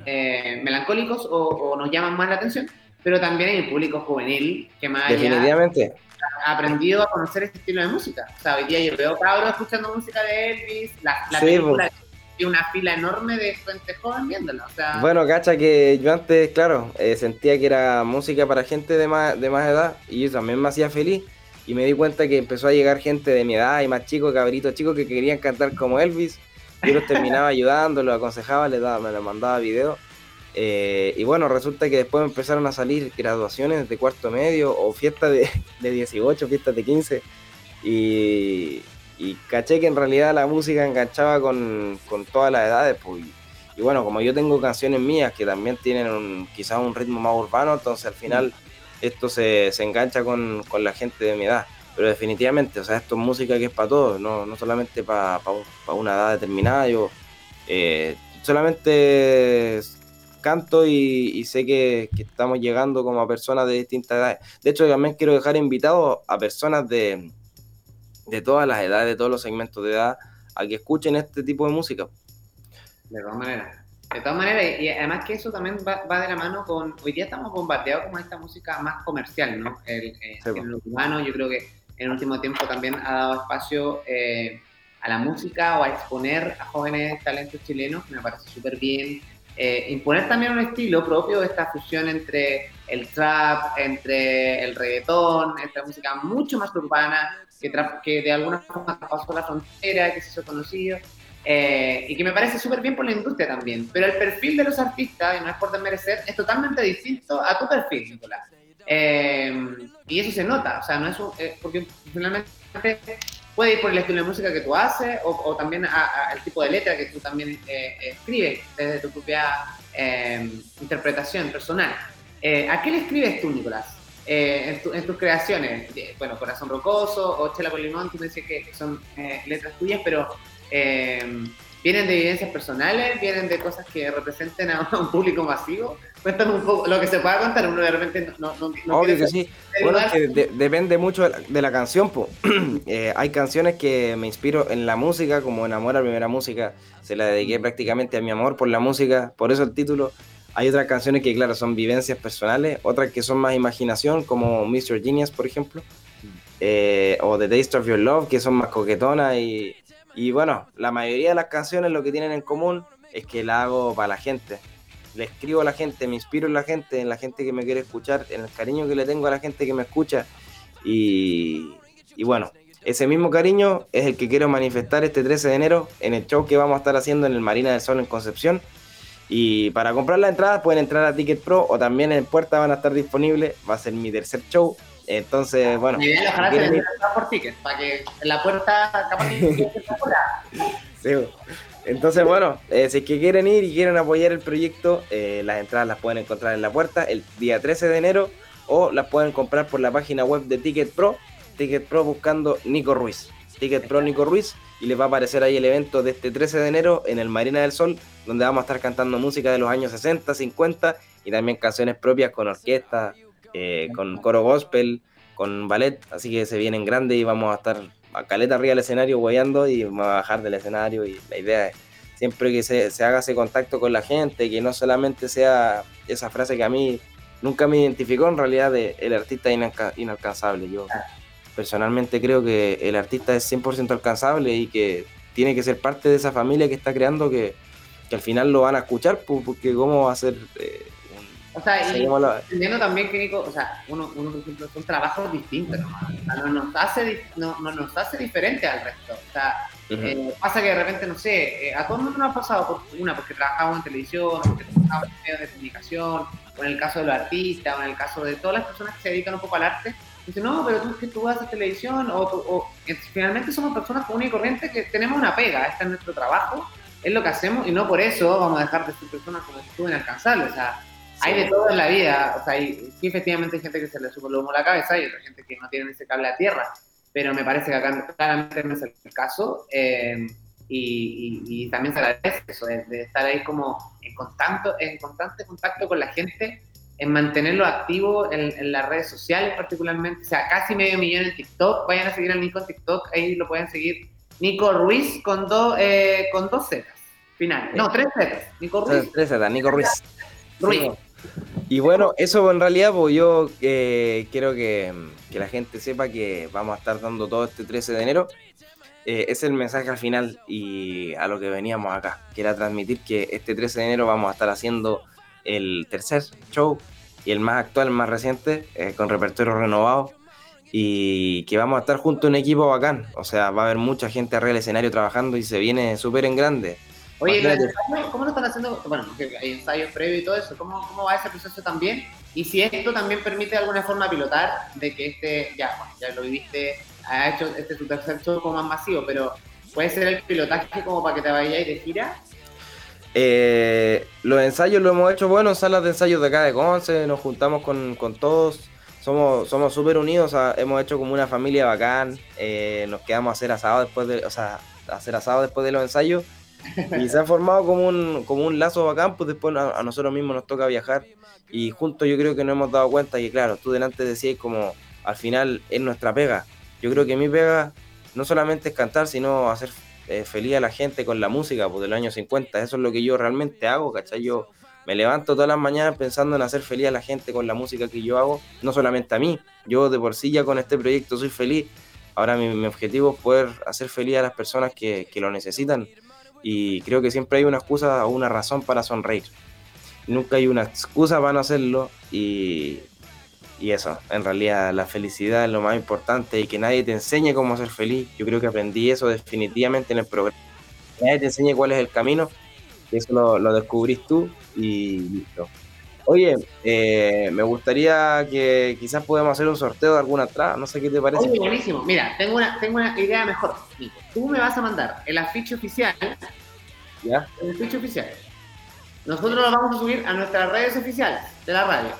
eh, melancólicos o, nos llama más la atención. pero también hay un público juvenil que más Definitivamente. ha aprendido a conocer este estilo de música. O sea, hoy día yo veo cabros escuchando música de Elvis, la, la película y una fila enorme de gente joven viéndola. Bueno, cacha que yo antes, claro, eh, sentía que era música para gente de más, de más edad y eso también me hacía feliz. Y me di cuenta que empezó a llegar gente de mi edad y más chicos, cabritos chicos que querían cantar como Elvis. Yo los terminaba (laughs) ayudando, los aconsejaba, les daba, me los mandaba videos. Eh, y bueno, resulta que después empezaron a salir graduaciones de cuarto medio o fiestas de, de 18, fiestas de 15. Y, y caché que en realidad la música enganchaba con, todas las edades. Pues, y, bueno, como yo tengo canciones mías que también tienen quizás un ritmo más urbano, entonces al final esto se, engancha con, la gente de mi edad. Pero definitivamente, o sea, esto es música que es para todos, no, no solamente para una edad determinada. Yo eh, solamente canto y, sé que, que, estamos llegando como a personas de distintas edades. De hecho, también quiero dejar invitados a personas de, de todas las edades, de todos los segmentos de edad, a que escuchen este tipo de música. De todas maneras. De todas maneras, y además que eso también va, de la mano con, hoy día estamos bombardeados con esta música más comercial, ¿no? El, eh, el humano, yo creo que en el último tiempo también ha dado espacio eh, a la música o a exponer a jóvenes talentos chilenos, me parece súper bien. Eh, imponer también un estilo propio, esta fusión entre el trap, entre el reggaetón, esta música mucho más urbana, que, que de alguna forma pasó la frontera, que se hizo conocido, eh, y que me parece súper bien por la industria también. Pero el perfil de los artistas, y no es por desmerecer, es totalmente distinto a tu perfil, Nicolás. Eh, y eso se nota, o sea, no es eh, porque finalmente puede ir por el estilo de música que tú haces o, también al tipo de letra que tú también escribes desde tu propia interpretación personal. ¿A qué le escribes tú, Nicolás? Eh, en, tus creaciones, bueno, Corazón Rocoso o Chela por Limón, tú me dices que son eh, letras tuyas, pero eh, ¿vienen de evidencias personales? ¿Vienen de cosas que representen a (laughs) un público masivo? Cuéntame un poco lo que se pueda contar, uno de repente no... no, Obvio que sí, bueno, depende mucho de la, canción, (clears throat) hay canciones que me inspiro en la música, como en Amor a Primera Música, se la dediqué prácticamente a mi amor por la música, por eso el título hay otras canciones que, claro, son vivencias personales, otras que son más imaginación, como Mr. Genius, por ejemplo, eh, o The Taste of Your Love, que son más coquetonas. Y, y bueno, la mayoría de las canciones lo que tienen en común es que la hago para la gente. Le escribo a la gente, me inspiro en la gente, en la gente que me quiere escuchar, en el cariño que le tengo a la gente que me escucha. Y, y bueno, ese mismo cariño es el que quiero manifestar este 13 de enero en el show que vamos a estar haciendo en el Marina del Sol en Concepción y para comprar la entrada pueden entrar a Ticket Pro o también en puerta van a estar disponibles. Va a ser mi tercer show. Entonces, bueno. Mi idea es por ticket, para que en la puerta capaz que (laughs) sí, entonces, bueno, eh, si es que quieren ir y quieren apoyar el proyecto, eh, las entradas las pueden encontrar en la puerta el día 13 de enero o las pueden comprar por la página web de Ticket Pro, Ticket Pro buscando Nico Ruiz. Ticket Pro Nico Ruiz y les va a aparecer ahí el evento de este 13 de enero en el Marina del Sol, donde vamos a estar cantando música de los años 60, 50 y también canciones propias con orquesta, eh, con coro gospel, con ballet, así que se vienen grandes y vamos a estar a caleta arriba del escenario guayando y vamos a bajar del escenario y la idea es siempre que se, haga ese contacto con la gente, que no solamente sea esa frase que a mí nunca me identificó en realidad de el artista inalcanzable. Yo personalmente creo que el artista es 100% alcanzable y que tiene que ser parte de esa familia que está creando que, al final lo van a escuchar, porque cómo va a ser... Eh, o sea, y entendiendo también que, Nico, o sea, uno, uno, por ejemplo, son trabajos distintos, ¿no? nos hace, no, nos hace diferente al resto. O sea, eh, pasa que de repente, no sé, eh, a todo el mundo nos ha pasado, por, una, porque trabajamos en televisión, porque trabajamos en medios de comunicación, o en el caso de los artistas, o en el caso de todas las personas que se dedican un poco al arte, Dice, no, pero tú que tú a televisión o, finalmente somos personas comunes y corrientes que tenemos una pega, este es nuestro trabajo, es lo que hacemos y no por eso vamos a dejar de ser personas como tú inalcanzables. O sea, hay de todo en la vida, o sea, hay, sí efectivamente hay gente que se le sube el humo a la cabeza y otra gente que no tiene ese cable a tierra, pero me parece que acá claramente no es el caso. Eh, y, también se agradece eso, de, de, estar ahí como en, contacto, en constante contacto con la gente en mantenerlo activo en, las redes sociales particularmente, o sea, casi medio millón en TikTok, vayan a seguir al Nico en TikTok, ahí lo pueden seguir, Nico Ruiz con, dos eh, con dos Z, final, no, tres Z, Nico Ruiz. Tres Z, Nico Ruiz. Ruiz. Y bueno, eso en realidad, pues yo eh, quiero que, que, la gente sepa que vamos a estar dando todo este 13 de enero. Eh, es el mensaje al final y a lo que veníamos acá, que era transmitir que este 13 de enero vamos a estar haciendo el tercer show y el más actual, el más reciente, eh, con repertorio renovado y que vamos a estar junto a un equipo bacán. O sea, va a haber mucha gente arriba del escenario trabajando y se viene súper en grande. Oye, ¿cómo lo están haciendo? Bueno, hay ensayos previos y todo eso. ¿Cómo, ¿Cómo va ese proceso también? Y si esto también permite de alguna forma pilotar de que este, ya, ya lo viviste, ha hecho este tu tercer show como más masivo, pero puede ser el pilotaje como para que te vayáis de gira. Eh, los ensayos lo hemos hecho, bueno, en salas de ensayos de acá de Conce, nos juntamos con, con todos, somos somos súper unidos, hemos hecho como una familia bacán, eh, nos quedamos a hacer asado después de, o sea, hacer asado después de los ensayos y se ha formado como un, como un lazo bacán, pues después a, nosotros mismos nos toca viajar y juntos yo creo que nos hemos dado cuenta que claro, tú delante decías como al final es nuestra pega. Yo creo que mi pega no solamente es cantar, sino hacer eh, feliz a la gente con la música pues, de los años 50. Eso es lo que yo realmente hago, ¿cachai? Yo me levanto todas las mañanas pensando en hacer feliz a la gente con la música que yo hago, no solamente a mí. Yo de por sí ya con este proyecto soy feliz. Ahora mi, objetivo es poder hacer feliz a las personas que, lo necesitan y creo que siempre hay una excusa o una razón para sonreír. Nunca hay una excusa para no hacerlo y, y eso, en realidad la felicidad es lo más importante y que nadie te enseñe cómo ser feliz. Yo creo que aprendí eso definitivamente en el programa. Nadie te enseñe cuál es el camino, eso lo, lo descubrís tú y listo. Oye, eh, me gustaría que quizás podamos hacer un sorteo de alguna atrás, no sé qué te parece. Oye, buenísimo. Mira, tengo una, tengo una idea mejor. Tú me vas a mandar el afiche oficial. ¿Ya? El afiche oficial. Nosotros lo vamos a subir a nuestras redes oficiales de la radio.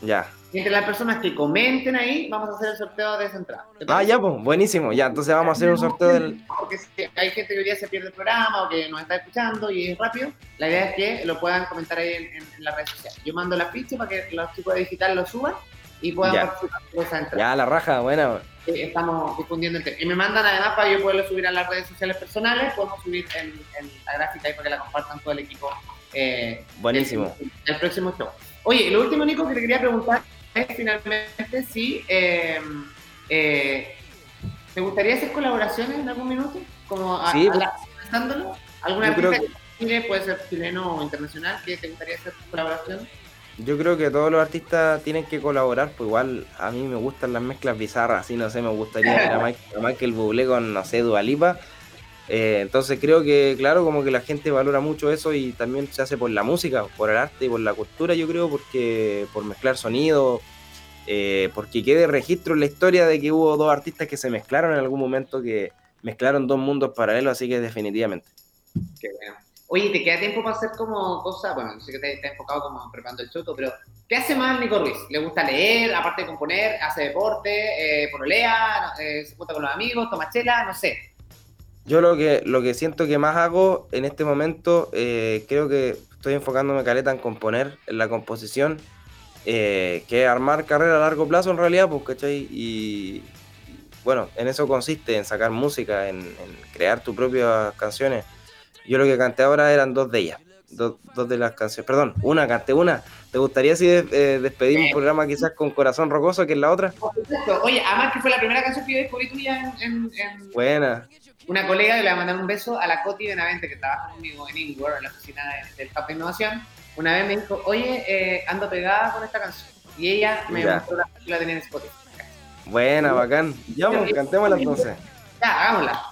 Ya. Entre las personas que comenten ahí, vamos a hacer el sorteo de esa entrada. Ah, ya, pues, buenísimo. Ya, entonces vamos a hacer un sorteo del. Porque si hay gente que hoy día se pierde el programa o que nos está escuchando y es rápido, la idea es que lo puedan comentar ahí en, en, las redes sociales. Yo mando la ficha para que los chicos de digital lo suban y puedan participar de esa entrada. Ya, la raja, buena. Estamos difundiendo el Y me mandan además para yo poderlo subir a las redes sociales personales, podemos subir en, la gráfica ahí para que la compartan todo el equipo. Eh, buenísimo. El, el próximo show. Oye, lo último, Nico, que te quería preguntar finalmente sí. Eh, eh, ¿Te gustaría hacer colaboraciones en algún minuto? Como a, sí, pensándolo. ¿Alguna artista que... puede ser chileno o internacional, que te gustaría hacer colaboración? Yo creo que todos los artistas tienen que colaborar, pues igual a mí me gustan las mezclas bizarras, así no sé, me gustaría ver a (laughs) Michael, a Michael Bublé con, no sé, Dualipa. Eh, entonces creo que, claro, como que la gente valora mucho eso y también se hace por la música, por el arte y por la cultura, yo creo, porque por mezclar sonido, eh, porque quede registro en la historia de que hubo dos artistas que se mezclaron en algún momento, que mezclaron dos mundos paralelos, así que definitivamente. Qué bueno. Oye, ¿te queda tiempo para hacer como cosas? Bueno, sé que te enfocado como preparando el choto, pero ¿qué hace más Nico Ruiz? ¿Le gusta leer, aparte de componer, hace deporte, eh, porolea, eh, se junta con los amigos, toma chela, no sé? Yo lo que, lo que siento que más hago en este momento, eh, creo que estoy enfocándome caleta en componer, en la composición, eh, que armar carrera a largo plazo en realidad, pues, ¿cachai? Y, bueno, en eso consiste, en sacar música, en, crear tus propias canciones. Yo lo que canté ahora eran dos de ellas, dos, de las canciones, perdón, una, canté una. ¿Te gustaría si eh, despedir un programa quizás con Corazón Rocoso, que es la otra? Oye, además que fue la primera canción que yo descubrí tuya en, Buena una colega que le va a mandar un beso a la Coti Benavente, que trabaja conmigo en Ingwer, en la oficina del Hub de Innovación. Una vez me dijo, oye, eh, ando pegada con esta canción. Y ella me mostró la que la tenía en Spotify. Buena, bacán. Ya, pues, cantémosla entonces. Ya, hagámosla.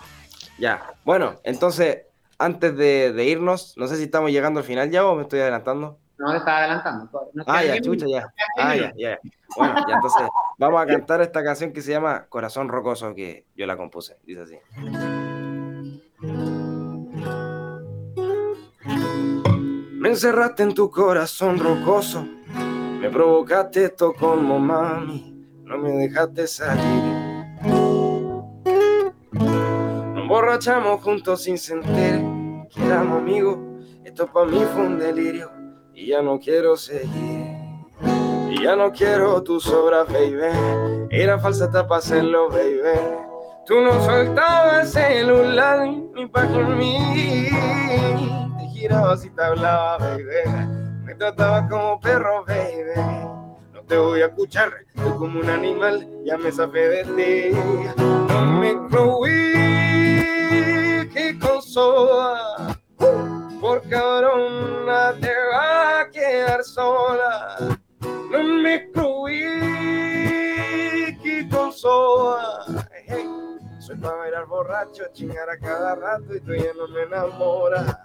Ya. Bueno, entonces, antes de, de, irnos, no sé si estamos llegando al final ya o me estoy adelantando. No, te estaba adelantando. ah, ya, chucha, ya. Ah, ya, ya. Bueno, ya entonces, vamos a cantar esta canción que se llama Corazón Rocoso, que yo la compuse. Dice así. Me encerraste en tu corazón rocoso, me provocaste esto como mami, no me dejaste salir. Nos borrachamos juntos sin sentir que éramos amigos, esto para mí fue un delirio y ya no quiero seguir. Y ya no quiero tus obras, baby, era falsa tapa hacerlo, baby. Tú no soltabas el celular ni pa' mí giraba si te hablaba, baby. me trataba como perro, baby. No te voy a escuchar, soy como un animal, ya me sabe de ti. No me creí que con soda, por cabrona te va quedar sola. No me que con soda. Soy para bailar borracho, chingar a cada rato y tú ya no me enamoras.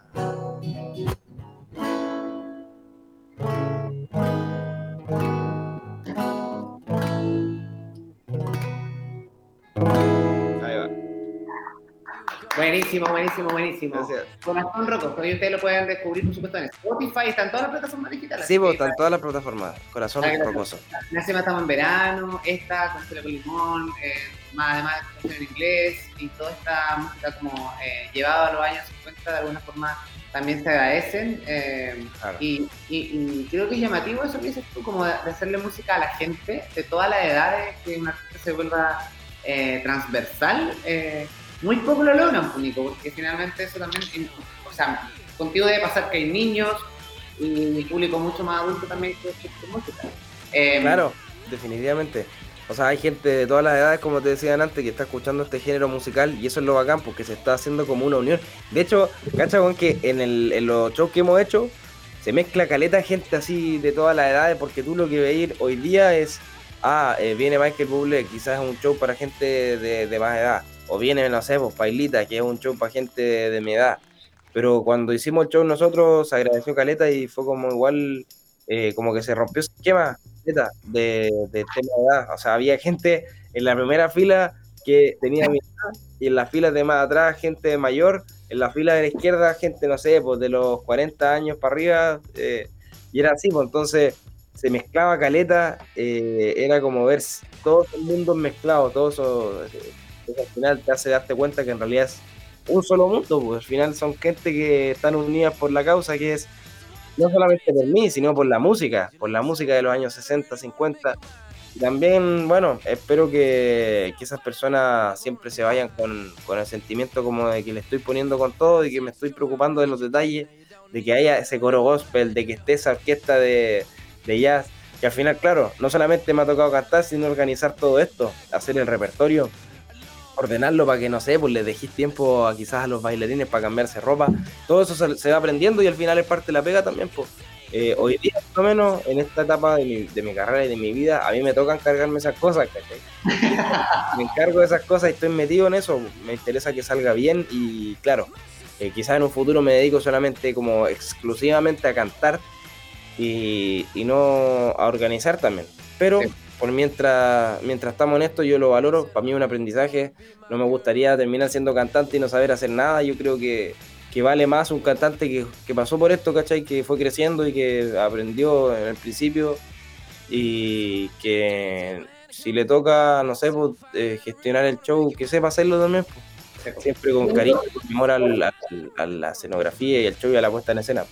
Buenísimo, buenísimo, buenísimo. Gracias. Corazón Roto, hoy ustedes lo pueden descubrir, por supuesto, en Spotify, están todas las plataformas digitales. Sí, vos, están todas las plataformas. Corazón Rocoso. La semana estamos en verano, esta, con con limón, eh, más además de en inglés, y toda esta música como eh, llevada a los años 50 de alguna forma también se agradecen. Eh, y, y, creo que es llamativo eso que dices tú, como de, hacerle música a la gente de todas las edades, que artista se vuelva eh, transversal. Muy poco lo logran, único, porque finalmente eso también, o sea, contigo debe pasar que hay niños y público mucho más adulto también que escucha música. claro, definitivamente. O sea, hay gente de todas las edades, como te decían antes, que está escuchando este género musical y eso es lo bacán porque se está haciendo como una unión. De hecho, cacha que en, el, en los shows que hemos hecho se mezcla caleta gente así de todas las edades porque tú lo que veis hoy día es, ah, eh, viene Michael Bublé, quizás es un show para gente de, más edad. O viene, no sé, pues Pailita, que es un show para gente de, mi edad. Pero cuando hicimos el show nosotros agradeció caleta y fue como igual, eh, como que se rompió ese esquema de, de tema de edad. O sea, había gente en la primera fila que tenía mi edad y en las filas de más atrás gente mayor, en la fila de la izquierda gente, no sé, pues de los 40 años para arriba, eh, y era así, pues entonces se mezclaba caleta, eh, era como ver todo el mundo mezclado, todo eso, al final te hace darte cuenta que en realidad es un solo mundo, pues al final son gente que están unidas por la causa que es no solamente por mí, sino por la música, por la música de los años 60, 50. Y también, bueno, espero que, esas personas siempre se vayan con, el sentimiento como de que le estoy poniendo con todo y que me estoy preocupando de los detalles, de que haya ese coro gospel, de que esté esa orquesta de, de jazz, que al final, claro, no solamente me ha tocado cantar, sino organizar todo esto, hacer el repertorio, ordenarlo para que, no sé, pues le dejéis tiempo a quizás a los bailarines para cambiarse ropa. Todo eso se, va aprendiendo y al final es parte de la pega también, pues. Eh, hoy día, por lo menos, en esta etapa de mi, de mi, carrera y de mi vida, a mí me toca encargarme esas cosas, (laughs) me encargo de esas cosas y estoy metido en eso. Me interesa que salga bien y, claro, eh, quizás en un futuro me dedico solamente como exclusivamente a cantar y, y no a organizar también. Pero por mientras, mientras estamos en esto, yo lo valoro. Para mí es un aprendizaje. No me gustaría terminar siendo cantante y no saber hacer nada. Yo creo que, vale más un cantante que, pasó por esto, ¿cachai? Que fue creciendo y que aprendió en el principio. Y que si le toca, no sé, pues, eh, gestionar el show, que sepa hacerlo también. Pues. Siempre con cariño, con amor a la escenografía y el show y a la puesta en escena.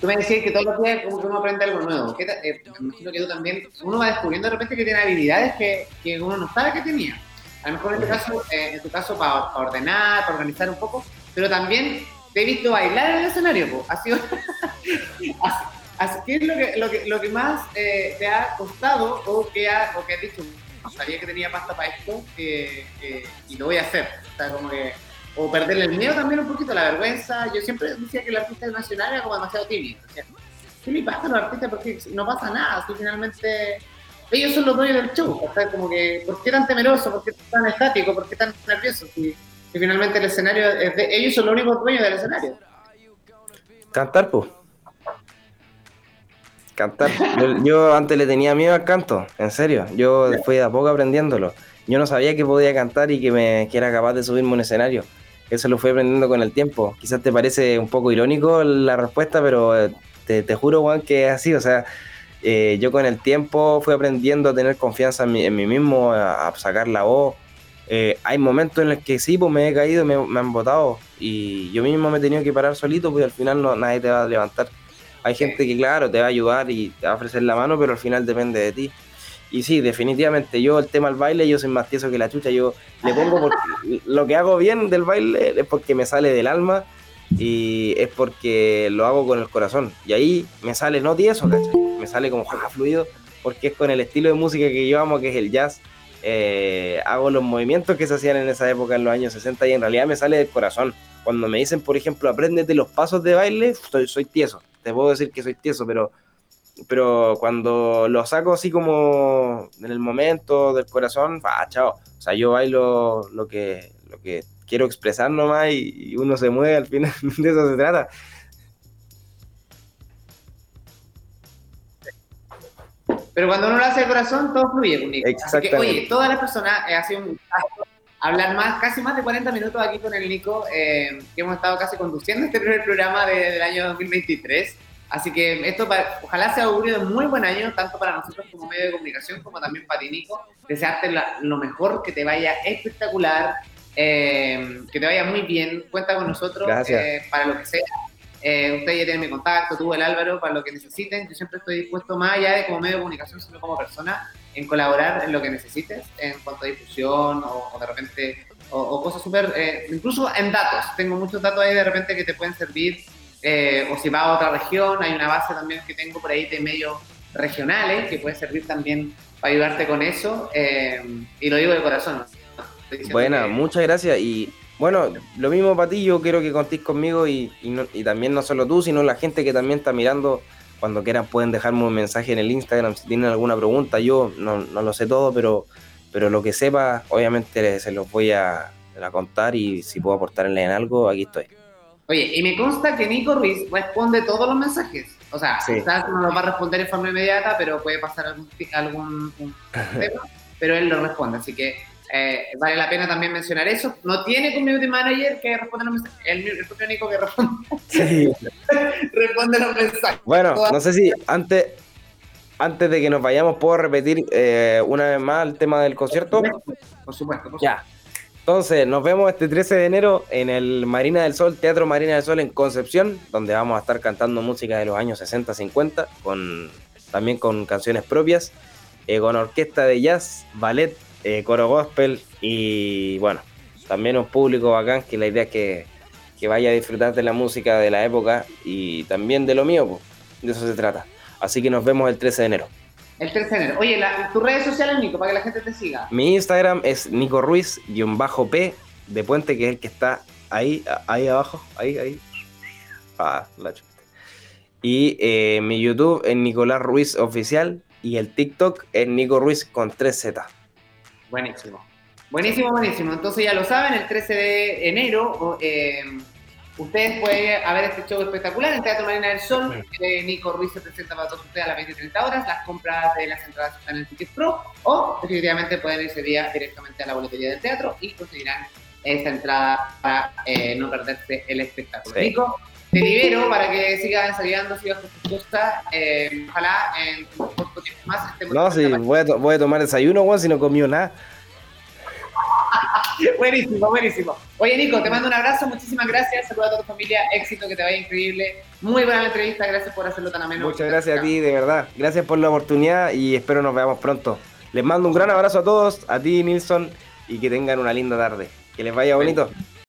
Tú me decías que todos los días como que uno aprende algo nuevo. ¿Qué eh, me imagino que tú también, uno va descubriendo de repente que tiene habilidades que, que uno no sabe que tenía. A lo mejor en tu caso, eh, en tu caso para, ordenar, para organizar un poco, pero también te he visto bailar en el escenario. Ha sido, (laughs) ¿Qué es lo que, lo que, lo que más eh, te ha costado o que, ha, o que has dicho, sabía que tenía pasta para esto y lo voy a hacer? O sea, como que o perderle el miedo también un poquito, la vergüenza. Yo siempre decía que el artista nacional era como demasiado tímido. ¿Qué le pasa a los artistas? Porque no pasa nada, si finalmente ellos son los dueños del show. O como que, ¿por qué tan temeroso? ¿Por qué tan estático? ¿Por qué tan nervioso? Si, finalmente el escenario es de ellos son los únicos dueños del escenario. Cantar, pues. Cantar. Yo, antes le tenía miedo al canto, en serio. Yo fui de a poco aprendiéndolo. Yo no sabía que podía cantar y que, me, que era capaz de subirme un escenario eso lo fui aprendiendo con el tiempo. Quizás te parece un poco irónico la respuesta, pero eh, te, juro, Juan, que es así. O sea, eh, yo con el tiempo fui aprendiendo a tener confianza en mí, mismo, a, sacar la voz. Eh, hay momentos en los que sí, pues me he caído, me, me han botado y yo mismo me he tenido que parar solito, porque al final no, nadie te va a levantar. Hay gente que, claro, te va a ayudar y te va a ofrecer la mano, pero al final depende de ti. Y sí, definitivamente, yo el tema del baile, yo soy más tieso que la chucha, yo le pongo porque (laughs) lo que hago bien del baile es porque me sale del alma y es porque lo hago con el corazón. Y ahí me sale no tieso, ¿cachai? Me sale como jaja (laughs) fluido, porque es con el estilo de música que yo amo, que es el jazz. Eh, hago los movimientos que se hacían en esa época, en los años 60, y en realidad me sale del corazón. Cuando me dicen, por ejemplo, apréndete los pasos de baile, soy, soy tieso. Te puedo decir que soy tieso, pero, pero cuando lo saco así como en el momento del corazón, va, chao. O sea, yo bailo lo que, lo que quiero expresar nomás y, uno se mueve al final, (laughs) de eso se trata. Pero cuando uno lo hace de corazón, todo fluye, Nico. Exactamente. oye, todas las personas, eh, ha sido un hablar más, casi más de 40 minutos aquí con el Nico, eh, que hemos estado casi conduciendo este primer programa del año 2023. Así que esto ojalá sea augurio de muy buen año, tanto para nosotros como medio de comunicación, como también para ti, Nico. Desearte lo mejor, que te vaya espectacular, eh, que te vaya muy bien. Cuenta con nosotros eh, para lo que sea. Eh, ustedes ya tienen mi contacto, tú, el Álvaro, para lo que necesiten. Yo siempre estoy dispuesto, más allá de como medio de comunicación, sino como persona, en colaborar en lo que necesites, en cuanto a difusión o, de repente, o, cosas súper, eh, incluso en datos. Tengo muchos datos ahí de repente que te pueden servir, o si va a otra región, hay una base también que tengo por ahí de medios regionales que puede servir también para ayudarte con eso. y lo digo de corazón. Buena, muchas gracias. Y bueno, lo mismo para ti, yo quiero que contéis conmigo y, también no solo tú, sino la gente que también está mirando. Cuando quieran pueden dejarme un mensaje en el Instagram si tienen alguna pregunta. Yo no, lo sé todo, pero, pero lo que sepa, obviamente se los voy a, contar y si puedo aportarle en algo, aquí estoy. Oye, y me consta que Nico Ruiz responde todos los mensajes. O sea, quizás no los va a responder en forma inmediata, pero puede pasar algún, algún tema, pero él lo responde. Así que eh, vale la pena también mencionar eso. No tiene community manager que responde los mensajes. El, el único que responde. Sí. (laughs) responde los mensajes. Bueno, no sé si antes, antes de que nos vayamos, puedo repetir eh, una vez más el tema del concierto. Por supuesto, por Ya. Entonces, nos vemos este 13 de enero en el Marina del Sol, Teatro Marina del Sol en Concepción, donde vamos a estar cantando música de los años 60-50, con, también con canciones propias, eh, con orquesta de jazz, ballet, eh, coro gospel y bueno, también un público bacán que la idea es que, vaya a disfrutar de la música de la época y también de lo mío, pues, de eso se trata. Así que nos vemos el 13 de enero. El 13 de enero. Oye, tus redes sociales, Nico, para que la gente te siga. Mi Instagram es Nico Ruiz-P de Puente, que es el que está ahí, ahí abajo, ahí, ahí. Ah, la Y eh, mi YouTube es Nicolás Ruiz Oficial y el TikTok es Nico Ruiz con 3Z. Buenísimo. Buenísimo, buenísimo. Entonces ya lo saben, el 13 de enero eh, ustedes pueden ver este show espectacular en Teatro Marina del Sol. Nico Ruiz se presenta para todos ustedes a las 20 y 30 horas. Las compras de las entradas están en el Ticket Pro o definitivamente pueden ir ese día directamente a la boletería del teatro y conseguirán esa entrada para eh, no perderse el espectáculo. Nico, te libero para que sigas ensayando, sigas con tu costa. Eh, ojalá en un corto tiempo más No, sí, voy a, voy a, tomar desayuno, Juan, si no comió nada. (laughs) buenísimo, buenísimo. Oye, Nico, te mando un abrazo, muchísimas gracias. Saludos a toda tu familia, éxito, que te vaya increíble. Muy buena entrevista, gracias por hacerlo tan ameno. Muchas gracias a ti, de verdad. Gracias por la oportunidad y espero nos veamos pronto. Les mando un gran abrazo a todos, a ti, Nilsson, y que tengan una linda tarde. Que les vaya bonito.